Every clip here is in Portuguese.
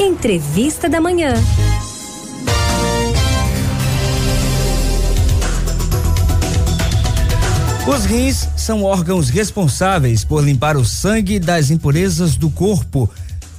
Entrevista da Manhã. Os rins são órgãos responsáveis por limpar o sangue das impurezas do corpo,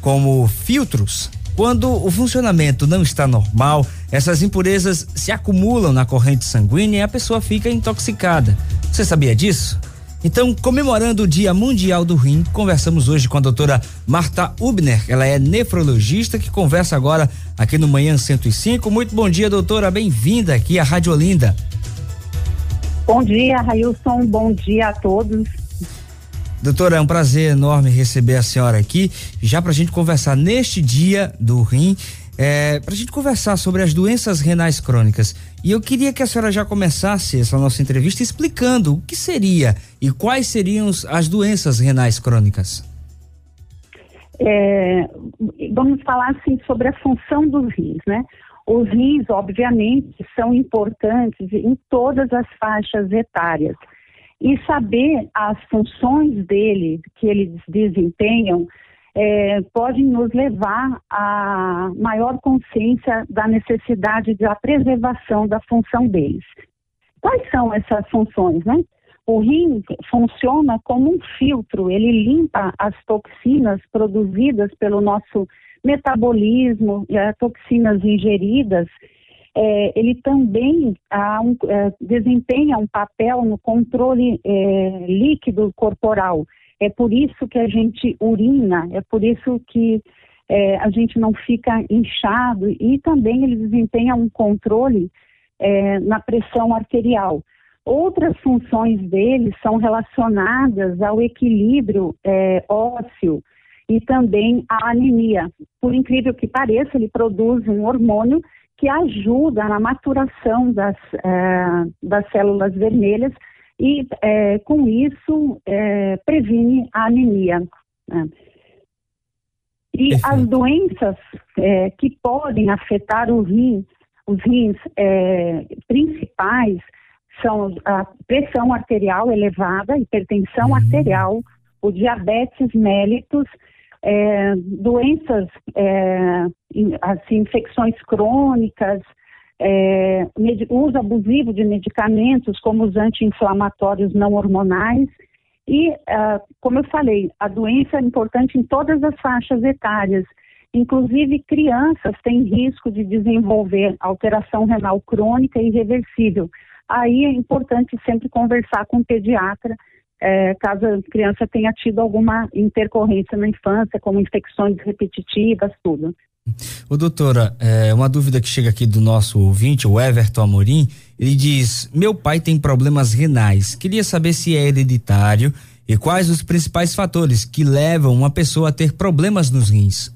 como filtros. Quando o funcionamento não está normal, essas impurezas se acumulam na corrente sanguínea e a pessoa fica intoxicada. Você sabia disso? Então, comemorando o Dia Mundial do Rim, conversamos hoje com a doutora Marta Ubner. Ela é nefrologista que conversa agora aqui no Manhã 105. Muito bom dia, doutora. Bem-vinda aqui à Rádio Olinda. Bom dia, Railson. Bom dia a todos. Doutora, é um prazer enorme receber a senhora aqui, já para a gente conversar neste dia do rim, é, para a gente conversar sobre as doenças renais crônicas. E eu queria que a senhora já começasse essa nossa entrevista explicando o que seria e quais seriam as doenças renais crônicas. É, vamos falar assim sobre a função dos rins, né? Os rins, obviamente, são importantes em todas as faixas etárias. E saber as funções dele, que eles desempenham, é, pode nos levar a maior consciência da necessidade da preservação da função deles. Quais são essas funções, né? O rim funciona como um filtro, ele limpa as toxinas produzidas pelo nosso metabolismo e as toxinas ingeridas. É, ele também um, é, desempenha um papel no controle é, líquido corporal. É por isso que a gente urina, é por isso que é, a gente não fica inchado e também ele desempenha um controle é, na pressão arterial. Outras funções dele são relacionadas ao equilíbrio é, ósseo e também à anemia. Por incrível que pareça, ele produz um hormônio que ajuda na maturação das, é, das células vermelhas e é, com isso é, previne a anemia. Né? E Perfeito. as doenças é, que podem afetar o rim, os rins é, principais são a pressão arterial elevada, hipertensão uhum. arterial, o diabetes mellitus, é, doenças, é, assim, infecções crônicas, é, uso abusivo de medicamentos como os anti-inflamatórios não hormonais e, uh, como eu falei, a doença é importante em todas as faixas etárias. Inclusive, crianças têm risco de desenvolver alteração renal crônica irreversível. Aí é importante sempre conversar com o pediatra, é, caso a criança tenha tido alguma intercorrência na infância, como infecções repetitivas, tudo. Ô doutora, é, uma dúvida que chega aqui do nosso ouvinte, o Everton Amorim, ele diz: Meu pai tem problemas renais. Queria saber se é hereditário e quais os principais fatores que levam uma pessoa a ter problemas nos rins.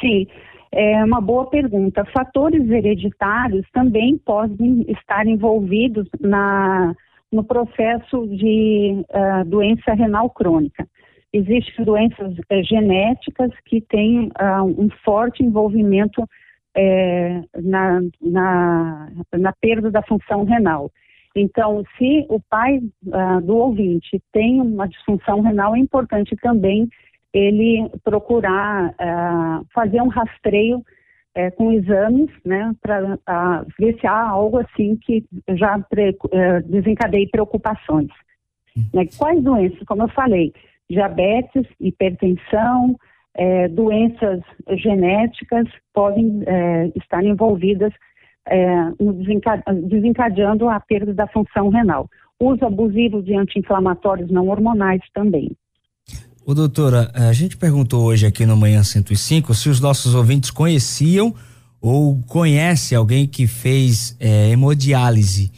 Sim, é uma boa pergunta. Fatores hereditários também podem estar envolvidos na, no processo de uh, doença renal crônica. Existem doenças é, genéticas que têm uh, um forte envolvimento é, na, na, na, perda da função renal. Então, se o pai uh, do ouvinte tem uma disfunção renal, é importante também ele procurar uh, fazer um rastreio com exames, né, para ver se há algo assim que já pre, desencadeie preocupações. Hum. Né? Quais doenças? Como eu falei, diabetes, hipertensão, é, doenças genéticas podem é, estar envolvidas é, desencadeando a perda da função renal. Uso abusivo de anti-inflamatórios não hormonais também. O doutora, a gente perguntou hoje aqui no Manhã 105 se os nossos ouvintes conheciam ou conhece alguém que fez é, hemodiálise.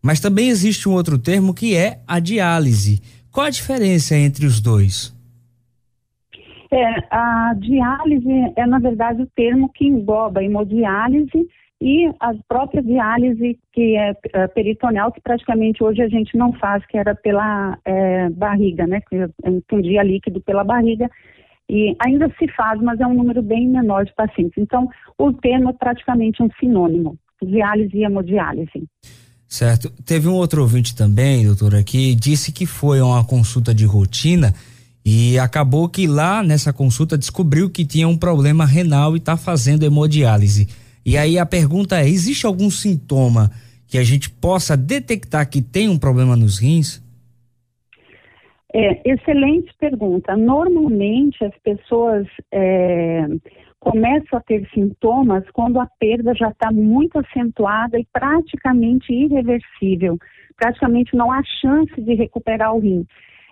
Mas também existe um outro termo que é a diálise. Qual a diferença entre os dois? É, a diálise é, na verdade, o termo que engloba hemodiálise e a própria diálise que é, é peritoneal, que praticamente hoje a gente não faz, que era pela é, barriga, né? Que entendia líquido pela barriga. E ainda se faz, mas é um número bem menor de pacientes. Então, o termo é praticamente um sinônimo, diálise e hemodiálise. Certo. Teve um outro ouvinte também, doutora, que disse que foi uma consulta de rotina E acabou que lá nessa consulta descobriu que tinha um problema renal e está fazendo hemodiálise. E aí a pergunta é: existe algum sintoma que a gente possa detectar que tem um problema nos rins? É, excelente pergunta. Normalmente as pessoas é, começam a ter sintomas quando a perda já está muito acentuada e praticamente irreversível. Praticamente não há chance de recuperar o rim.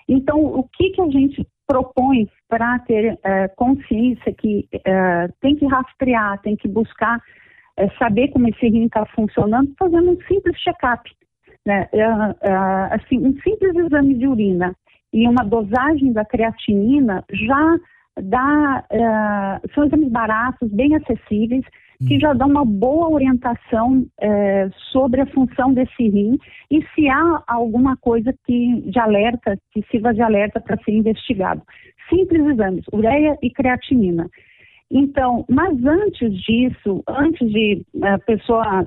Então, o que, que a gente propõe para ter é, consciência que é, tem que rastrear, tem que buscar é, saber como esse rim está funcionando, fazendo um simples check-up. Né? É, é, assim, um simples exame de urina e uma dosagem da creatinina já dá, uh, são exames baratos, bem acessíveis, que hum. já dão uma boa orientação uh, sobre a função desse rim e se há alguma coisa que de alerta, que sirva de alerta para ser investigado. Simples exames, ureia e creatinina. Então, mas antes disso, antes de a pessoa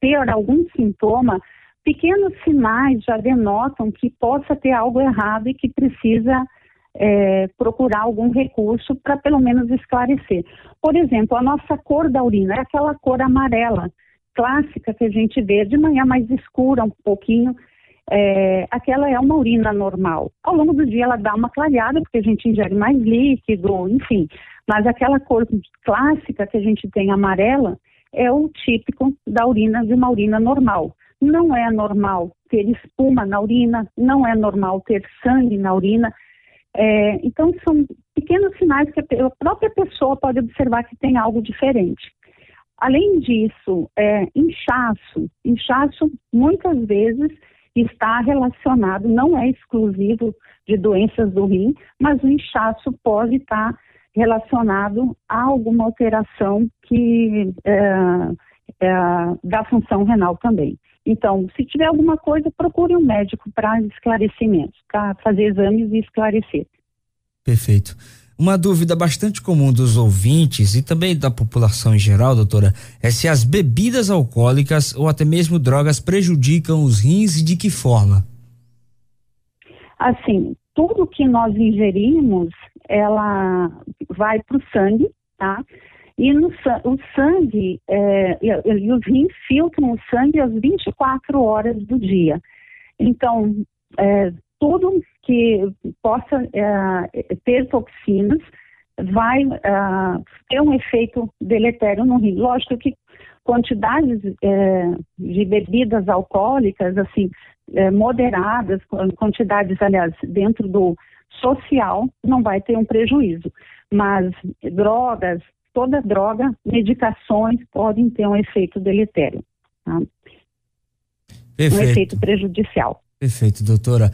ter algum sintoma, pequenos sinais já denotam que possa ter algo errado e que precisa é, procurar algum recurso para pelo menos esclarecer. Por exemplo, a nossa cor da urina é aquela cor amarela clássica que a gente vê de manhã mais escura um pouquinho. É, aquela é uma urina normal. Ao longo do dia ela dá uma clareada porque a gente ingere mais líquido, enfim. Mas aquela cor clássica que a gente tem amarela é o típico da urina de uma urina normal. Não é normal ter espuma na urina, não é normal ter sangue na urina. É, então, são pequenos sinais que a própria pessoa pode observar que tem algo diferente. Além disso, é, inchaço. Inchaço, muitas vezes, está relacionado, não é exclusivo de doenças do rim, mas o inchaço pode estar relacionado a alguma alteração que é, é, da função renal também. Então, se tiver alguma coisa, procure um médico para esclarecimento, para fazer exames e esclarecer. Perfeito. Uma dúvida bastante comum dos ouvintes e também da população em geral, doutora, é se as bebidas alcoólicas ou até mesmo drogas prejudicam os rins e de que forma? Assim, tudo que nós ingerimos, ela vai para o sangue, tá? E no, o sangue, é, e, os rins filtram o sangue às 24 horas do dia. Então, é, tudo que possa é, ter toxinas vai é, ter um efeito deletério no rim. Lógico que quantidades é, de bebidas alcoólicas, assim, é, moderadas, quantidades, aliás, dentro do social, não vai ter um prejuízo. Mas drogas, toda droga, medicações podem ter um efeito deletério. Tá? Um efeito prejudicial. Perfeito, doutora.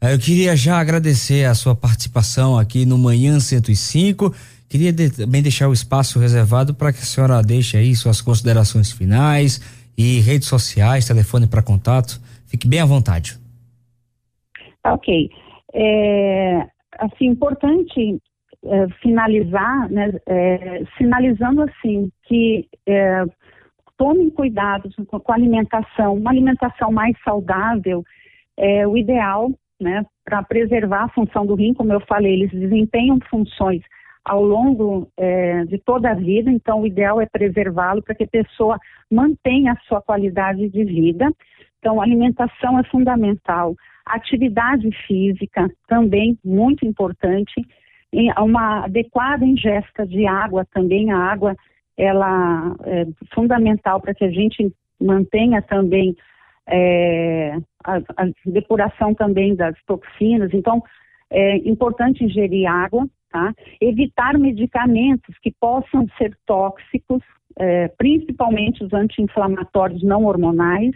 Eu queria já agradecer a sua participação aqui no Manhã 105. Queria de, também deixar o espaço reservado para que a senhora deixe aí suas considerações finais e redes sociais, telefone para contato. Fique bem à vontade. Ok. É, assim, importante é, finalizar, né, é, sinalizando assim que é, tomem cuidado com a alimentação, uma alimentação mais saudável é o ideal, né, para preservar a função do rim, como eu falei, eles desempenham funções ao longo é, de toda a vida, então o ideal é preservá-lo para que a pessoa mantenha a sua qualidade de vida. Então, alimentação é fundamental, atividade física também muito importante, uma adequada ingesta de água também, a água ela é fundamental para que a gente mantenha também é, a, a, depuração também das toxinas. Então, é importante ingerir água, tá? Evitar medicamentos que possam ser tóxicos, é, principalmente os anti-inflamatórios não hormonais.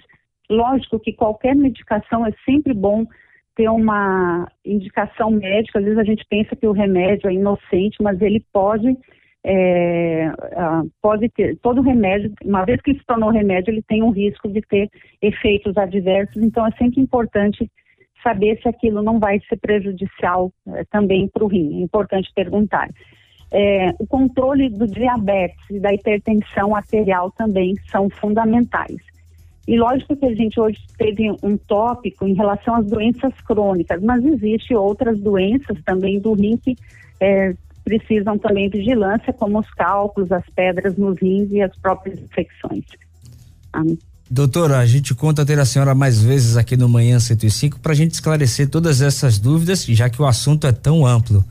Lógico que qualquer medicação é sempre bom ter uma indicação médica. Às vezes a gente pensa que o remédio é inocente, mas ele pode é, pode ter todo remédio, uma vez que se tornou remédio, ele tem um risco de ter efeitos adversos. Então é sempre importante saber se aquilo não vai ser prejudicial é, também para o rim. É importante perguntar. É, o controle do diabetes e da hipertensão arterial também são fundamentais. E lógico que a gente hoje teve um tópico em relação às doenças crônicas, mas existe outras doenças também do rim que é, precisam também vigilância, como os cálculos, as pedras nos rins e as próprias infecções. Amém. Doutora, a gente conta ter a senhora mais vezes aqui no Manhã 105 para a gente esclarecer todas essas dúvidas, já que o assunto é tão amplo.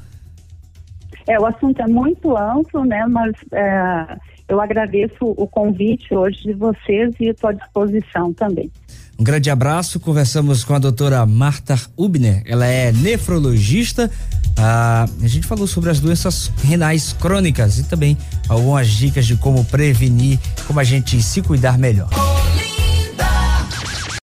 É, o assunto é muito amplo, né? Mas é, eu agradeço o convite hoje de vocês e estou à disposição também. Um grande abraço. Conversamos com a doutora Marta Ubner. Ela é nefrologista. Ah, a gente falou sobre as doenças renais crônicas e também algumas dicas de como prevenir, como a gente se cuidar melhor.